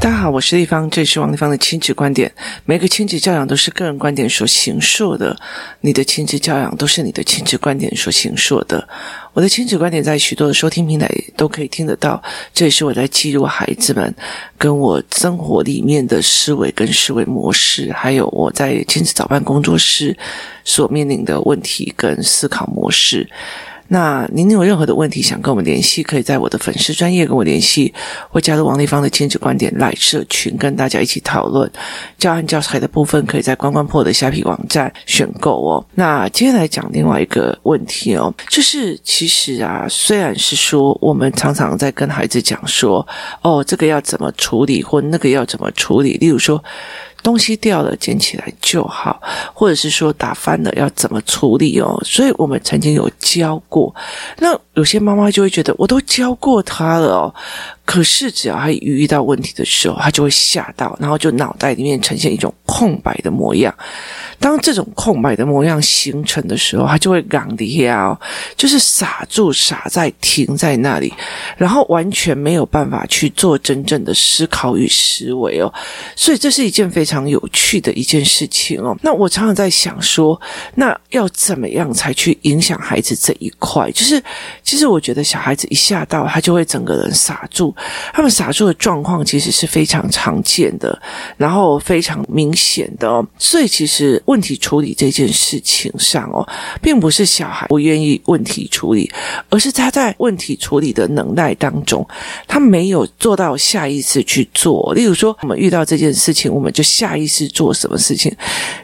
大家好，我是丽芳，这是王丽芳的亲子观点。每个亲子教养都是个人观点所形塑的，你的亲子教养都是你的亲子观点所形塑的。我的亲子观点在许多的收听平台都可以听得到，这也是我在记录孩子们跟我生活里面的思维跟思维模式，还有我在亲子早班工作室所面临的问题跟思考模式。那您有任何的问题想跟我们联系，可以在我的粉丝专业跟我联系，或加入王丽芳的亲子观点来社群，跟大家一起讨论。教案教材的部分，可以在关关破的虾皮网站选购哦。那接下来讲另外一个问题哦，就是其实啊，虽然是说我们常常在跟孩子讲说，哦，这个要怎么处理，或那个要怎么处理，例如说。东西掉了，捡起来就好，或者是说打翻了要怎么处理哦？所以我们曾经有教过，那有些妈妈就会觉得我都教过他了哦。可是，只要他一遇到问题的时候，他就会吓到，然后就脑袋里面呈现一种空白的模样。当这种空白的模样形成的时候，他就会港底下就是傻住，傻在停在那里，然后完全没有办法去做真正的思考与思维哦。所以，这是一件非常有趣的一件事情哦。那我常常在想说，那要怎么样才去影响孩子这一块？坏就是，其实我觉得小孩子一吓到，他就会整个人傻住。他们傻住的状况其实是非常常见的，然后非常明显的。所以其实问题处理这件事情上哦，并不是小孩不愿意问题处理，而是他在问题处理的能耐当中，他没有做到下意识去做。例如说，我们遇到这件事情，我们就下意识做什么事情？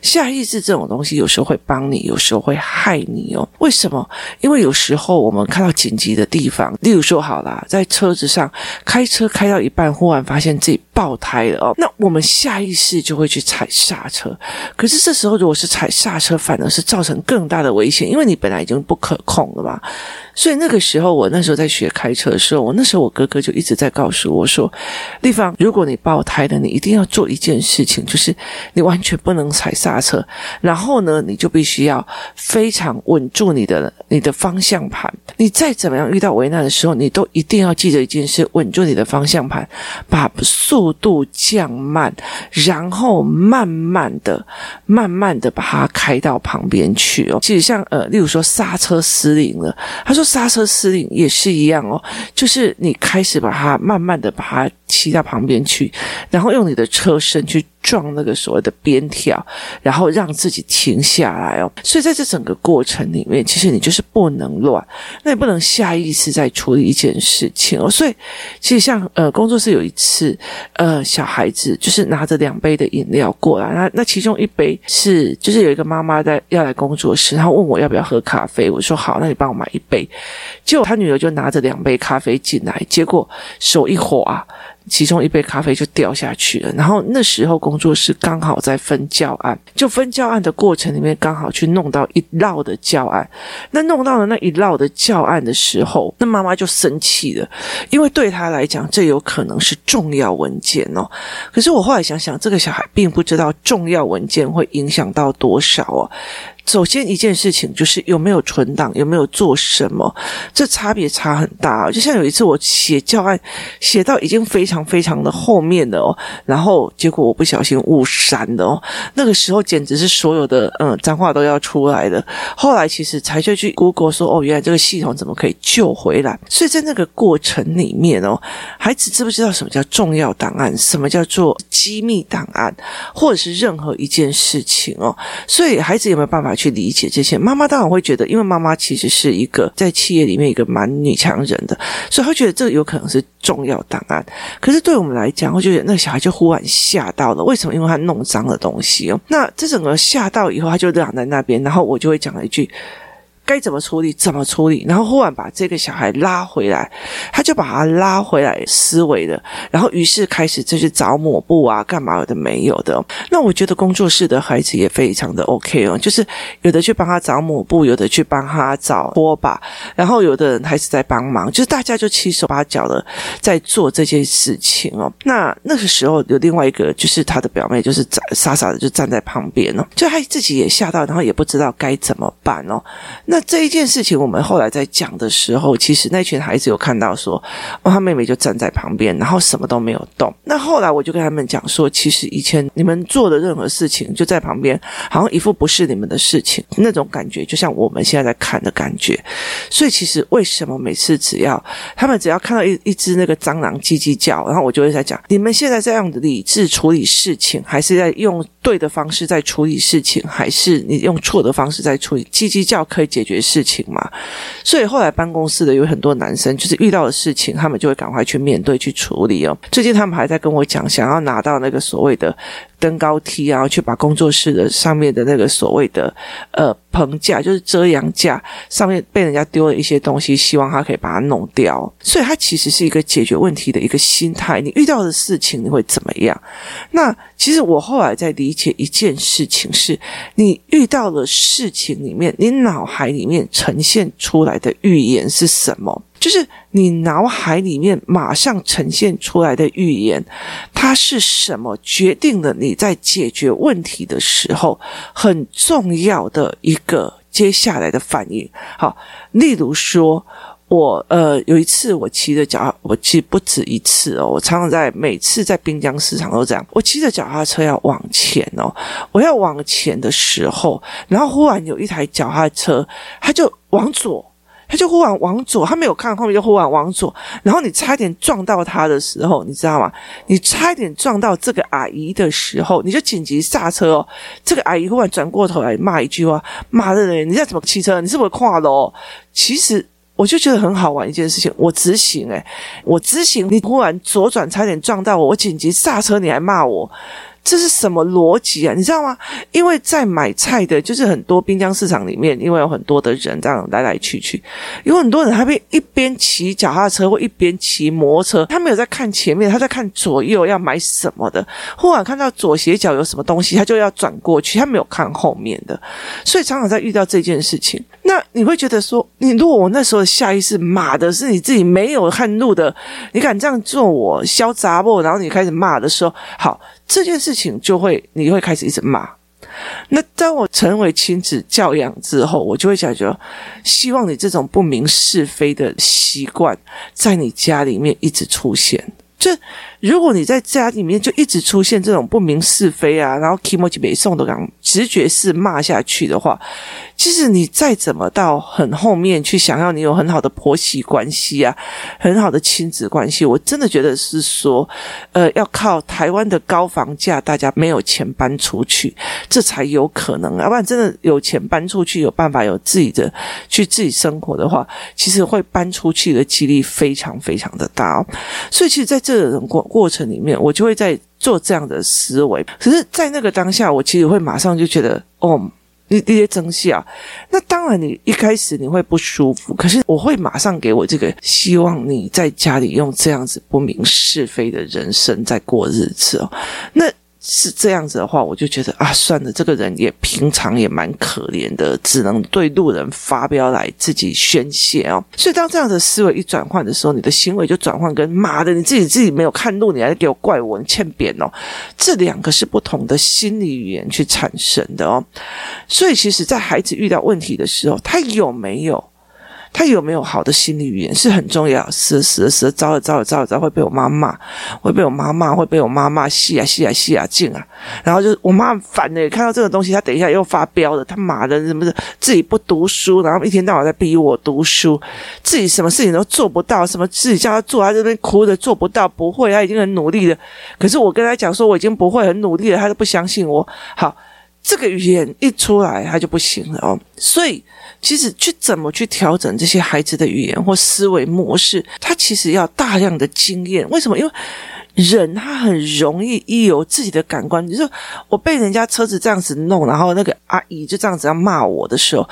下意识这种东西有时候会帮你，有时候会害你哦。为什么？因为有有时候我们看到紧急的地方，例如说，好啦，在车子上。开车开到一半，忽然发现自己爆胎了哦，那我们下意识就会去踩刹车。可是这时候，如果是踩刹车，反而是造成更大的危险，因为你本来已经不可控了嘛。所以那个时候，我那时候在学开车的时候，我那时候我哥哥就一直在告诉我说：“丽芳，如果你爆胎了，你一定要做一件事情，就是你完全不能踩刹车，然后呢，你就必须要非常稳住你的你的方方向盘。你再怎么样遇到危难的时候，你都一定要记得一件事，稳。”住你的方向盘，把速度降慢，然后慢慢的、慢慢的把它开到旁边去哦。其实像呃，例如说刹车失灵了，他说刹车失灵也是一样哦，就是你开始把它慢慢的把它骑到旁边去，然后用你的车身去。撞那个所谓的边条，然后让自己停下来哦。所以在这整个过程里面，其实你就是不能乱，那也不能下意识在处理一件事情哦。所以其实像呃工作室有一次，呃小孩子就是拿着两杯的饮料过来，那那其中一杯是就是有一个妈妈在要来工作室，然后问我要不要喝咖啡，我说好，那你帮我买一杯。结果他女儿就拿着两杯咖啡进来，结果手一滑。其中一杯咖啡就掉下去了，然后那时候工作室刚好在分教案，就分教案的过程里面刚好去弄到一摞的教案，那弄到了那一摞的教案的时候，那妈妈就生气了，因为对她来讲这有可能是重要文件哦。可是我后来想想，这个小孩并不知道重要文件会影响到多少哦。首先一件事情就是有没有存档，有没有做什么，这差别差很大。就像有一次我写教案，写到已经非常非常的后面了哦，然后结果我不小心误删了哦，那个时候简直是所有的嗯脏话都要出来了。后来其实才就去 Google 说哦，原来这个系统怎么可以救回来？所以在那个过程里面哦，孩子知不知道什么叫重要档案，什么叫做机密档案，或者是任何一件事情哦？所以孩子有没有办法去理解这些，妈妈当然会觉得，因为妈妈其实是一个在企业里面一个蛮女强人的，所以她觉得这有可能是重要档案。可是对我们来讲，我觉得那个小孩就忽然吓到了，为什么？因为他弄脏了东西哦。那这整个吓到以后，他就躺在那边，然后我就会讲了一句。该怎么处理？怎么处理？然后忽然把这个小孩拉回来，他就把他拉回来思维的，然后于是开始就是找抹布啊，干嘛的没有的。那我觉得工作室的孩子也非常的 OK 哦，就是有的去帮他找抹布，有的去帮他找拖把，然后有的人还是在帮忙，就是大家就七手八脚的在做这件事情哦。那那个时候有另外一个，就是他的表妹，就是傻傻的就站在旁边哦，就他自己也吓到，然后也不知道该怎么办哦。那那这一件事情，我们后来在讲的时候，其实那群孩子有看到说，哦，他妹妹就站在旁边，然后什么都没有动。那后来我就跟他们讲说，其实以前你们做的任何事情，就在旁边，好像一副不是你们的事情，那种感觉，就像我们现在在看的感觉。所以其实为什么每次只要他们只要看到一一只那个蟑螂叽叽叫，然后我就会在讲，你们现在在用理智处理事情，还是在用对的方式在处理事情，还是你用错的方式在处理？叽叽叫可以解决事情嘛？所以后来办公室的有很多男生，就是遇到的事情，他们就会赶快去面对、去处理哦。最近他们还在跟我讲，想要拿到那个所谓的。登高梯，然后去把工作室的上面的那个所谓的呃棚架，就是遮阳架上面被人家丢了一些东西，希望他可以把它弄掉。所以，它其实是一个解决问题的一个心态。你遇到的事情，你会怎么样？那其实我后来在理解一件事情是：你遇到的事情里面，你脑海里面呈现出来的预言是什么？就是你脑海里面马上呈现出来的预言，它是什么决定了你在解决问题的时候很重要的一个接下来的反应。好，例如说，我呃有一次我骑着脚，我骑不止一次哦，我常常在每次在滨江市场都这样，我骑着脚踏车要往前哦，我要往前的时候，然后忽然有一台脚踏车，它就往左。他就忽然往左，他没有看后面，就忽然往左，然后你差一点撞到他的时候，你知道吗？你差一点撞到这个阿姨的时候，你就紧急刹车哦。这个阿姨忽然转过头来骂一句话：“妈的嘞，你在怎么骑车？你是不是跨了？”其实我就觉得很好玩一件事情，我直行诶，我直行，你忽然左转，差点撞到我，我紧急刹车，你还骂我。这是什么逻辑啊？你知道吗？因为在买菜的，就是很多滨江市场里面，因为有很多的人这样来来去去，有很多人他会一边骑脚踏车或一边骑摩托车，他没有在看前面，他在看左右要买什么的。忽然看到左斜角有什么东西，他就要转过去，他没有看后面的，所以常常在遇到这件事情，那你会觉得说，你如果我那时候下意识骂的是你自己没有看路的，你敢这样做我嚣杂不？然后你开始骂的时候，好。这件事情就会，你会开始一直骂。那当我成为亲子教养之后，我就会想说，希望你这种不明是非的习惯，在你家里面一直出现。就如果你在家里面就一直出现这种不明是非啊，然后 kimochi 北宋的感直觉式骂下去的话，其实你再怎么到很后面去想要你有很好的婆媳关系啊，很好的亲子关系，我真的觉得是说，呃，要靠台湾的高房价，大家没有钱搬出去，这才有可能。要不然真的有钱搬出去，有办法有自己的去自己生活的话，其实会搬出去的几率非常非常的大哦。所以其实在这种过过程里面，我就会在做这样的思维。可是，在那个当下，我其实会马上就觉得，哦。你这些争气啊，那当然你一开始你会不舒服，可是我会马上给我这个希望你在家里用这样子不明是非的人生在过日子哦，那。是这样子的话，我就觉得啊，算了，这个人也平常也蛮可怜的，只能对路人发飙来自己宣泄哦。所以当这样的思维一转换的时候，你的行为就转换跟妈的，你自己自己没有看路，你还给我怪我，你欠扁哦。这两个是不同的心理语言去产生的哦。所以其实，在孩子遇到问题的时候，他有没有？他有没有好的心理语言？是很重要，是是是，糟了糟了糟了糟，会被我妈骂，会被我妈骂，会被我妈骂，吸啊吸啊吸啊劲啊，然后就我妈很烦的，看到这个东西，她等一下又发飙了，他妈的什么的，自己不读书，然后一天到晚在逼我读书，自己什么事情都做不到，什么自己叫他做，他这边哭着做不到，不会，他已经很努力了，可是我跟他讲说我已经不会很努力了，他都不相信我，好。这个语言一出来，他就不行了哦。所以，其实去怎么去调整这些孩子的语言或思维模式，他其实要大量的经验。为什么？因为人他很容易一有自己的感官，你说我被人家车子这样子弄，然后那个阿姨就这样子要骂我的时候，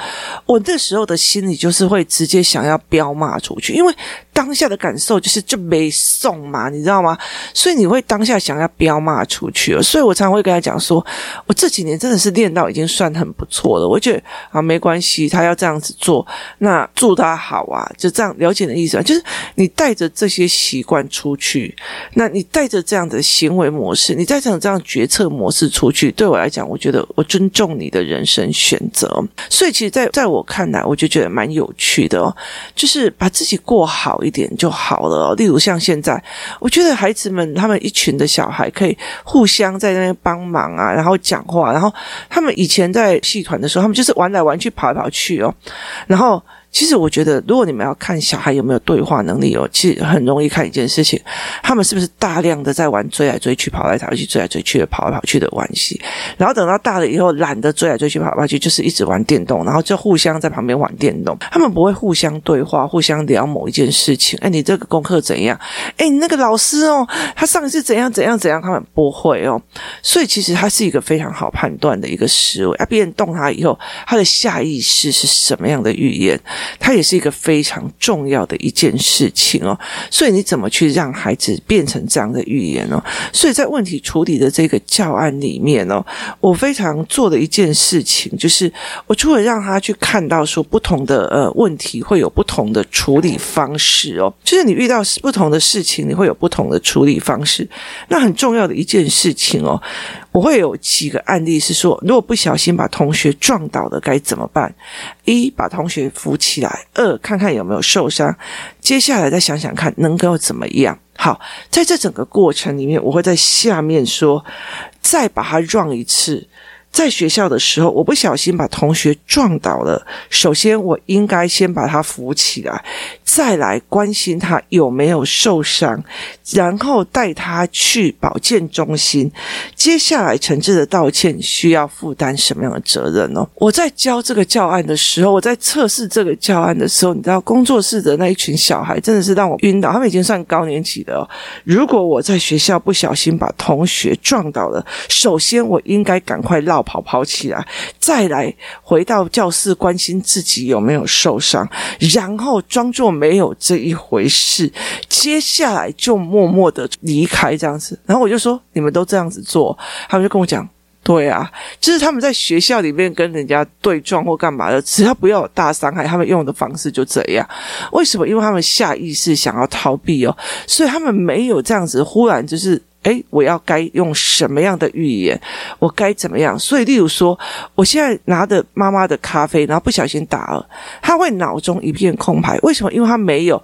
我那时候的心里就是会直接想要飙骂出去，因为当下的感受就是就没送嘛，你知道吗？所以你会当下想要飙骂出去。所以我常常会跟他讲说，我这几年真的是练到已经算很不错了。我觉得啊，没关系，他要这样子做，那祝他好啊，就这样了解的意思啊，就是你带着这些习惯出去，那你。带着这样的行为模式，你带着这样决策模式出去，对我来讲，我觉得我尊重你的人生选择。所以，其实在，在我看来，我就觉得蛮有趣的哦，就是把自己过好一点就好了。例如像现在，我觉得孩子们他们一群的小孩可以互相在那边帮忙啊，然后讲话，然后他们以前在戏团的时候，他们就是玩来玩去，跑来跑去哦，然后。其实我觉得，如果你们要看小孩有没有对话能力哦，其实很容易看一件事情，他们是不是大量的在玩追来追去、跑来跑去、追来追去的跑来跑去的玩戏，然后等到大了以后懒得追来追去、跑来跑去，就是一直玩电动，然后就互相在旁边玩电动，他们不会互相对话、互相聊某一件事情。哎，你这个功课怎样？哎，你那个老师哦，他上一次怎样怎样怎样？他们不会哦，所以其实他是一个非常好判断的一个思维。啊，别人动他以后，他的下意识是什么样的语言？它也是一个非常重要的一件事情哦，所以你怎么去让孩子变成这样的语言哦？所以在问题处理的这个教案里面哦，我非常做的一件事情就是，我除了让他去看到说不同的呃问题会有不同的处理方式哦，就是你遇到不同的事情，你会有不同的处理方式。那很重要的一件事情哦，我会有几个案例是说，如果不小心把同学撞倒了该怎么办？一，把同学扶起来，二，看看有没有受伤，接下来再想想看能够怎么样。好，在这整个过程里面，我会在下面说，再把它撞一次。在学校的时候，我不小心把同学撞倒了。首先，我应该先把他扶起来，再来关心他有没有受伤，然后带他去保健中心。接下来，诚挚的道歉需要负担什么样的责任呢？我在教这个教案的时候，我在测试这个教案的时候，你知道，工作室的那一群小孩真的是让我晕倒。他们已经算高年级的哦。如果我在学校不小心把同学撞倒了，首先我应该赶快绕。跑跑起来，再来回到教室关心自己有没有受伤，然后装作没有这一回事，接下来就默默的离开这样子。然后我就说：“你们都这样子做？”他们就跟我讲：“对啊，就是他们在学校里面跟人家对撞或干嘛的，只要不要有大伤害，他们用的方式就这样。为什么？因为他们下意识想要逃避哦，所以他们没有这样子忽然就是。”哎，我要该用什么样的语言？我该怎么样？所以，例如说，我现在拿着妈妈的咖啡，然后不小心打了，他会脑中一片空白。为什么？因为他没有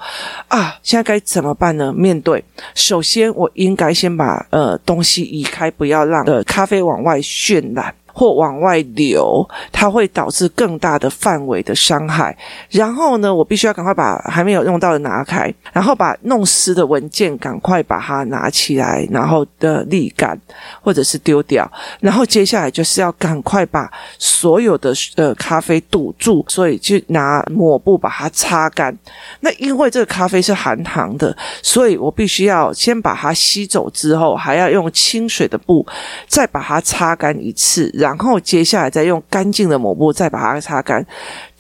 啊。现在该怎么办呢？面对，首先我应该先把呃东西移开，不要让呃咖啡往外渲染。或往外流，它会导致更大的范围的伤害。然后呢，我必须要赶快把还没有用到的拿开，然后把弄湿的文件赶快把它拿起来，然后的沥干或者是丢掉。然后接下来就是要赶快把所有的呃咖啡堵住，所以就拿抹布把它擦干。那因为这个咖啡是含糖的，所以我必须要先把它吸走之后，还要用清水的布再把它擦干一次。然后接下来再用干净的抹布再把它擦干，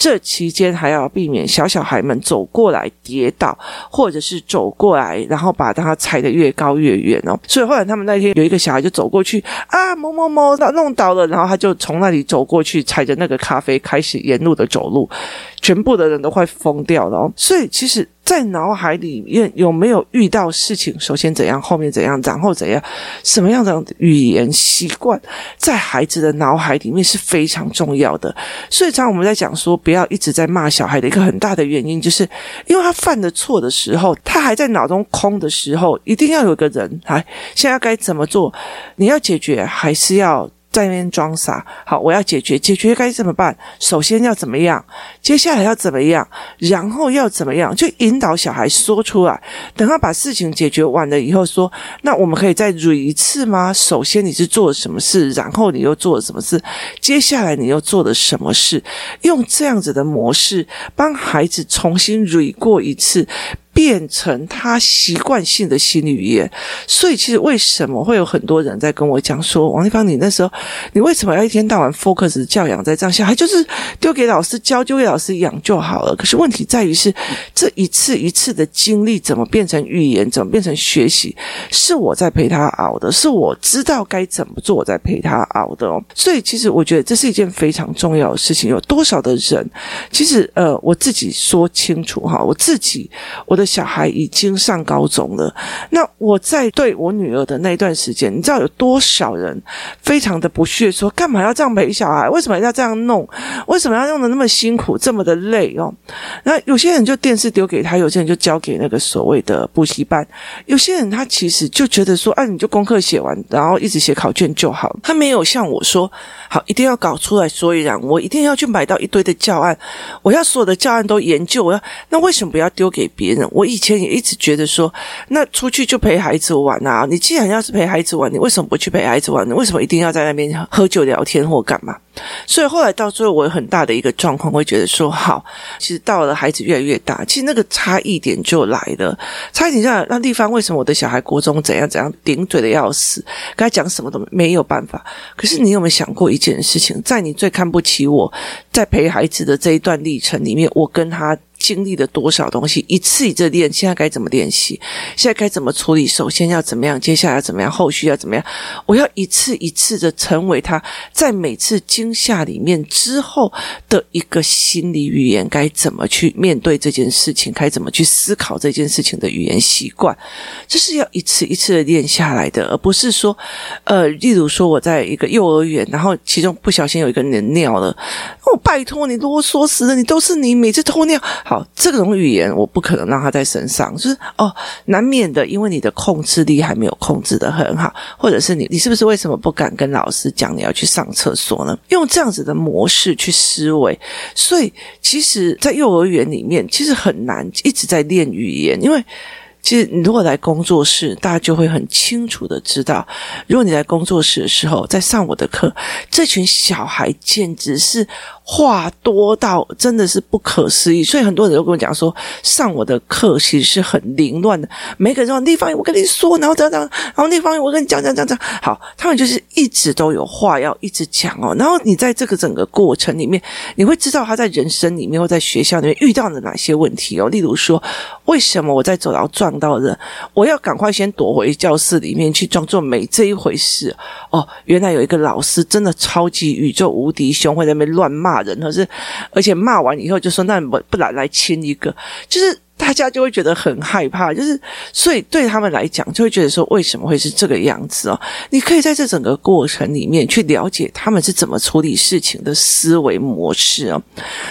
这期间还要避免小小孩们走过来跌倒，或者是走过来然后把它踩得越高越远哦。所以后来他们那天有一个小孩就走过去啊，某某某他弄倒了，然后他就从那里走过去，踩着那个咖啡开始沿路的走路。全部的人都快疯掉了哦，所以其实，在脑海里面有没有遇到事情，首先怎样，后面怎样，然后怎样，什么样的语言习惯，在孩子的脑海里面是非常重要的。所以，常常我们在讲说，不要一直在骂小孩的一个很大的原因，就是因为他犯的错的时候，他还在脑中空的时候，一定要有个人来，现在该怎么做？你要解决，还是要？在那边装傻，好，我要解决，解决该怎么办？首先要怎么样？接下来要怎么样？然后要怎么样？就引导小孩说出来。等他把事情解决完了以后，说：“那我们可以再捋一次吗？”首先你是做了什么事，然后你又做了什么事？接下来你又做了什么事？用这样子的模式帮孩子重新捋过一次。变成他习惯性的新语言，所以其实为什么会有很多人在跟我讲说，王丽芳，你那时候你为什么要一天到晚 focus 教养在这样？小孩就是丢给老师教，丢给老师养就好了。可是问题在于是这一次一次的经历怎么变成语言，怎么变成学习，是我在陪他熬的，是我知道该怎么做，我在陪他熬的哦。所以其实我觉得这是一件非常重要的事情。有多少的人，其实呃，我自己说清楚哈，我自己我的。小孩已经上高中了。那我在对我女儿的那段时间，你知道有多少人非常的不屑，说干嘛要这样陪小孩？为什么要这样弄？为什么要弄得那么辛苦，这么的累哦？那有些人就电视丢给他，有些人就交给那个所谓的补习班，有些人他其实就觉得说，啊，你就功课写完，然后一直写考卷就好。他没有像我说，好，一定要搞出来所以然，我一定要去买到一堆的教案，我要所有的教案都研究。我要，那为什么不要丢给别人？我以前也一直觉得说，那出去就陪孩子玩啊！你既然要是陪孩子玩，你为什么不去陪孩子玩？你为什么一定要在那边喝酒聊天或干嘛？所以后来到最后，我有很大的一个状况，会觉得说，好，其实到了孩子越来越大，其实那个差异点就来了。差异点就来，那地方为什么我的小孩国中怎样怎样顶嘴的要死，跟他讲什么都没有办法。可是你有没有想过一件事情，在你最看不起我，在陪孩子的这一段历程里面，我跟他。经历了多少东西，一次一次练，现在该怎么练习？现在该怎么处理？首先要怎么样？接下来要怎么样？后续要怎么样？我要一次一次的成为他，在每次惊吓里面之后的一个心理语言，该怎么去面对这件事情？该怎么去思考这件事情的语言习惯？这是要一次一次的练下来的，而不是说，呃，例如说我在一个幼儿园，然后其中不小心有一个人尿了，哦，拜托你啰嗦死了，你都是你每次偷尿。好，这种语言我不可能让他在身上，就是哦，难免的，因为你的控制力还没有控制得很好，或者是你，你是不是为什么不敢跟老师讲你要去上厕所呢？用这样子的模式去思维，所以其实，在幼儿园里面，其实很难一直在练语言，因为。其实，你如果来工作室，大家就会很清楚的知道，如果你来工作室的时候，在上我的课，这群小孩简直是话多到真的是不可思议。所以很多人都跟我讲说，上我的课其实是很凌乱的。每个人说地方，我跟你说，然后这样这样，然后地方，我跟你讲讲讲讲。好，他们就是一直都有话要一直讲哦。然后你在这个整个过程里面，你会知道他在人生里面或在学校里面遇到了哪些问题哦。例如说，为什么我在走廊撞？到人，我要赶快先躲回教室里面去，装作没这一回事哦。原来有一个老师真的超级宇宙无敌凶，会在那边乱骂人，可是而且骂完以后就说：“那不不来来亲一个。”就是。大家就会觉得很害怕，就是所以对他们来讲，就会觉得说，为什么会是这个样子哦？你可以在这整个过程里面去了解他们是怎么处理事情的思维模式哦。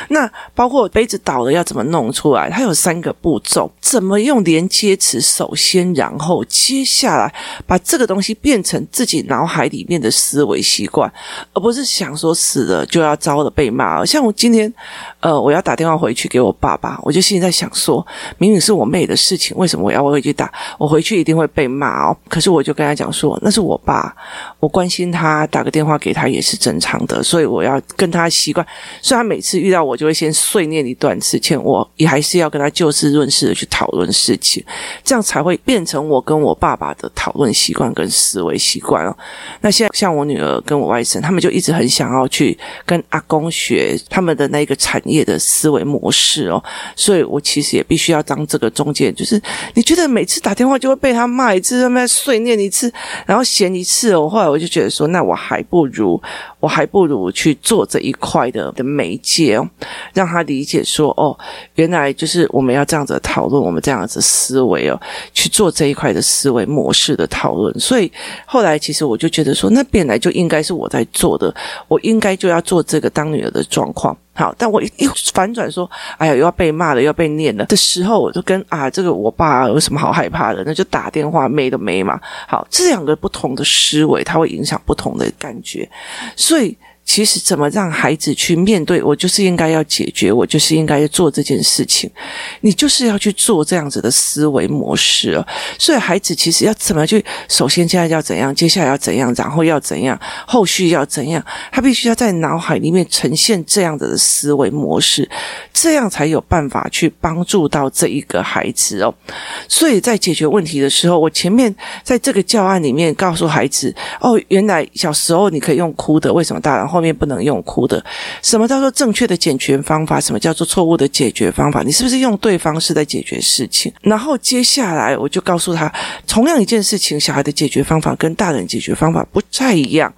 那包括杯子倒了要怎么弄出来，它有三个步骤：怎么用连接词，首先，然后，接下来把这个东西变成自己脑海里面的思维习惯，而不是想说死了就要遭了被骂。像我今天，呃，我要打电话回去给我爸爸，我就现在想说。明明是我妹的事情，为什么我要回去打？我回去一定会被骂哦。可是我就跟他讲说，那是我爸，我关心他，打个电话给他也是正常的，所以我要跟他习惯。虽然每次遇到我，就会先碎念一段事情，我也还是要跟他就事论事的去讨论事情，这样才会变成我跟我爸爸的讨论习惯跟思维习惯哦。那现在像我女儿跟我外甥，他们就一直很想要去跟阿公学他们的那个产业的思维模式哦，所以我其实也必。需要当这个中介，就是你觉得每次打电话就会被他骂一次，他们碎念一次，然后嫌一次哦。后来我就觉得说，那我还不如，我还不如去做这一块的的媒介哦，让他理解说，哦，原来就是我们要这样子讨论，我们这样子思维哦，去做这一块的思维模式的讨论。所以后来其实我就觉得说，那本来就应该是我在做的，我应该就要做这个当女儿的状况。好，但我一反转说，哎呀，又要被骂了，又要被念了的时候，我就跟啊，这个我爸有什么好害怕的？那就打电话，没的没嘛。好，这两个不同的思维，它会影响不同的感觉，所以。其实怎么让孩子去面对？我就是应该要解决，我就是应该要做这件事情。你就是要去做这样子的思维模式哦。所以孩子其实要怎么去？首先现在要怎样？接下来要怎样？然后要怎样？后续要怎样？他必须要在脑海里面呈现这样子的思维模式，这样才有办法去帮助到这一个孩子哦。所以在解决问题的时候，我前面在这个教案里面告诉孩子：哦，原来小时候你可以用哭的，为什么大人后？后面不能用哭的。什么叫做正确的解决方法？什么叫做错误的解决方法？你是不是用对方式在解决事情？然后接下来我就告诉他，同样一件事情，小孩的解决方法跟大人解决方法不太一样。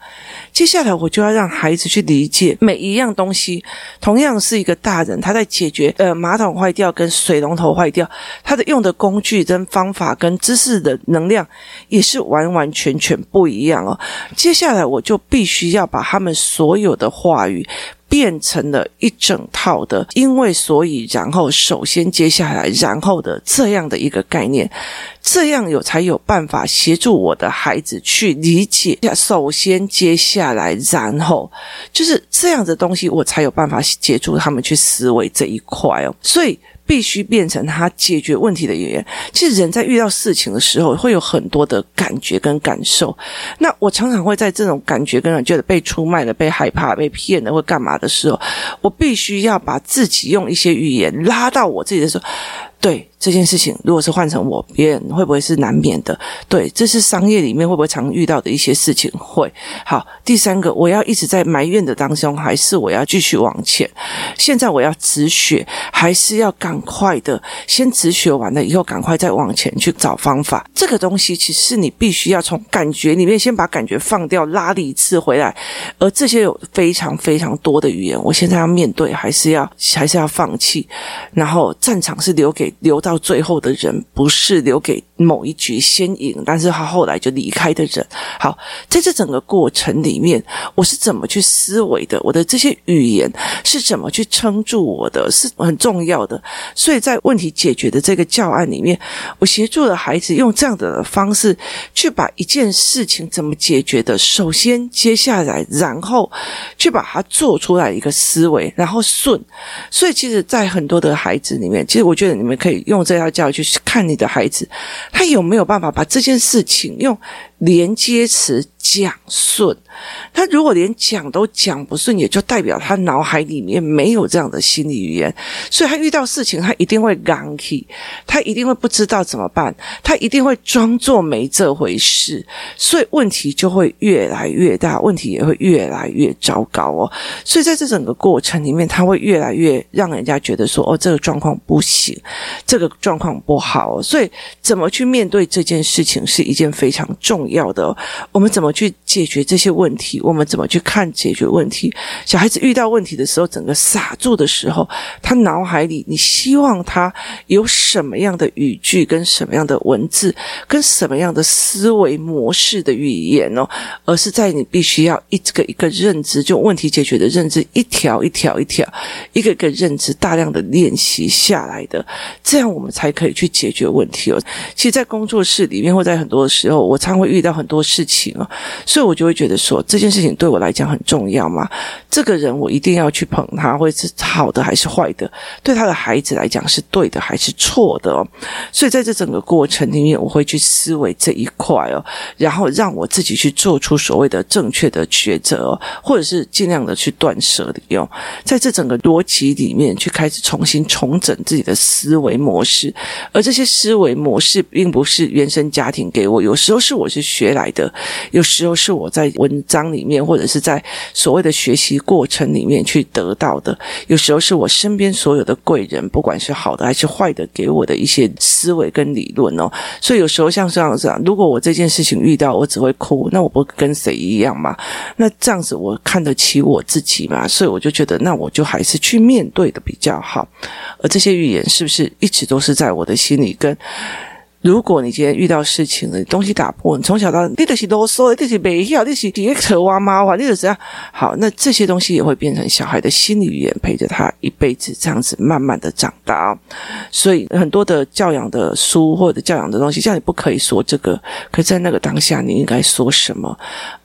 接下来我就要让孩子去理解每一样东西，同样是一个大人，他在解决呃马桶坏掉跟水龙头坏掉，他的用的工具跟方法跟知识的能量也是完完全全不一样哦。接下来我就必须要把他们所所有的话语。变成了一整套的，因为所以然后，首先接下来然后的这样的一个概念，这样有才有办法协助我的孩子去理解。首先接下来然后，就是这样的东西，我才有办法协助他们去思维这一块哦。所以。必须变成他解决问题的语言。其实人在遇到事情的时候，会有很多的感觉跟感受。那我常常会在这种感觉跟人觉得被出卖了、被害怕、被骗了或干嘛的时候，我必须要把自己用一些语言拉到我自己的时候。对这件事情，如果是换成我，别人会不会是难免的？对，这是商业里面会不会常遇到的一些事情？会。好，第三个，我要一直在埋怨的当中，还是我要继续往前？现在我要止血，还是要赶快的先止血完了以后，赶快再往前去找方法？这个东西其实是你必须要从感觉里面先把感觉放掉，拉一次回来。而这些有非常非常多的语言，我现在要面对，还是要还是要放弃？然后战场是留给。留到最后的人，不是留给某一局先赢，但是他后来就离开的人。好，在这整个过程里面，我是怎么去思维的？我的这些语言是怎么去撑住我的？是很重要的。所以在问题解决的这个教案里面，我协助了孩子用这样的方式去把一件事情怎么解决的，首先，接下来，然后去把它做出来一个思维，然后顺。所以，其实，在很多的孩子里面，其实我觉得你们。可以用这套教育去看你的孩子，他有没有办法把这件事情用连接词讲顺。他如果连讲都讲不顺，也就代表他脑海里面没有这样的心理语言，所以他遇到事情，他一定会刚气，他一定会不知道怎么办，他一定会装作没这回事，所以问题就会越来越大，问题也会越来越糟糕哦。所以在这整个过程里面，他会越来越让人家觉得说，哦，这个状况不行，这个状况不好哦。所以怎么去面对这件事情是一件非常重要的。我们怎么去解决这些问题？我们怎么去看解决问题？小孩子遇到问题的时候，整个傻住的时候，他脑海里你希望他有什么样的语句，跟什么样的文字，跟什么样的思维模式的语言哦？而是在你必须要一个一个认知，就问题解决的认知，一条一条一条，一个一个认知，大量的练习下来的，这样我们才可以去解决问题哦。其实，在工作室里面，或在很多的时候，我常会遇到很多事情哦，所以我就会觉得说。这件事情对我来讲很重要嘛？这个人我一定要去捧他，会是好的还是坏的？对他的孩子来讲是对的还是错的哦？所以在这整个过程里面，我会去思维这一块哦，然后让我自己去做出所谓的正确的抉择哦，或者是尽量的去断舍离哦。在这整个逻辑里面，去开始重新重整自己的思维模式，而这些思维模式并不是原生家庭给我，有时候是我是学来的，有时候是我在文章里面，或者是在所谓的学习过程里面去得到的，有时候是我身边所有的贵人，不管是好的还是坏的，给我的一些思维跟理论哦。所以有时候像这样子，如果我这件事情遇到，我只会哭，那我不跟谁一样嘛？那这样子我看得起我自己嘛？所以我就觉得，那我就还是去面对的比较好。而这些语言是不是一直都是在我的心里跟？如果你今天遇到事情了，东西打破，你从小到你都是啰嗦，你就是没要，你是第一扯哇妈哇，你是这样。好，那这些东西也会变成小孩的心理语言，陪着他一辈子，这样子慢慢的长大。所以很多的教养的书或者教养的东西，叫你不可以说这个，可是在那个当下，你应该说什么？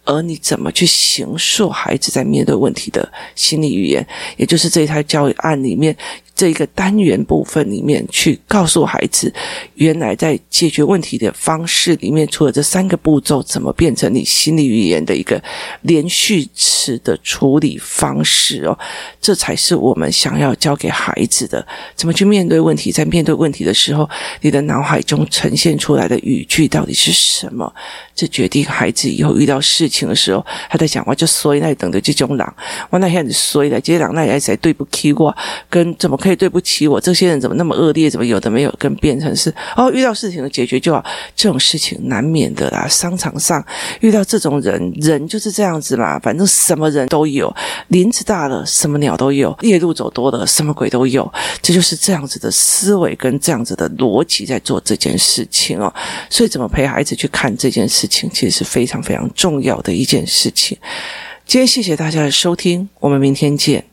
而你怎么去形塑孩子在面对问题的心理语言，也就是这一套教育案里面这一个单元部分里面去告诉孩子，原来在解决问题的方式里面，除了这三个步骤，怎么变成你心理语言的一个连续词的处理方式哦，这才是我们想要教给孩子的。怎么去面对问题，在面对问题的时候，你的脑海中呈现出来的语句到底是什么？这决定孩子以后遇到事情的时候，他在讲话就所以那等的这种狼，我那天所以来接狼，那也在对不起我，跟怎么可以对不起我？这些人怎么那么恶劣？怎么有的没有？跟变成是哦，遇到事情的解决就好，这种事情难免的啦。商场上遇到这种人，人就是这样子嘛，反正什么人都有，林子大了，什么鸟都有，夜路走多了，什么鬼都有，这就是这样子的思维跟这样子的逻辑在做这件事情哦。所以怎么陪孩子去看这件事情，其实是非常非常重要的一件事情。今天谢谢大家的收听，我们明天见。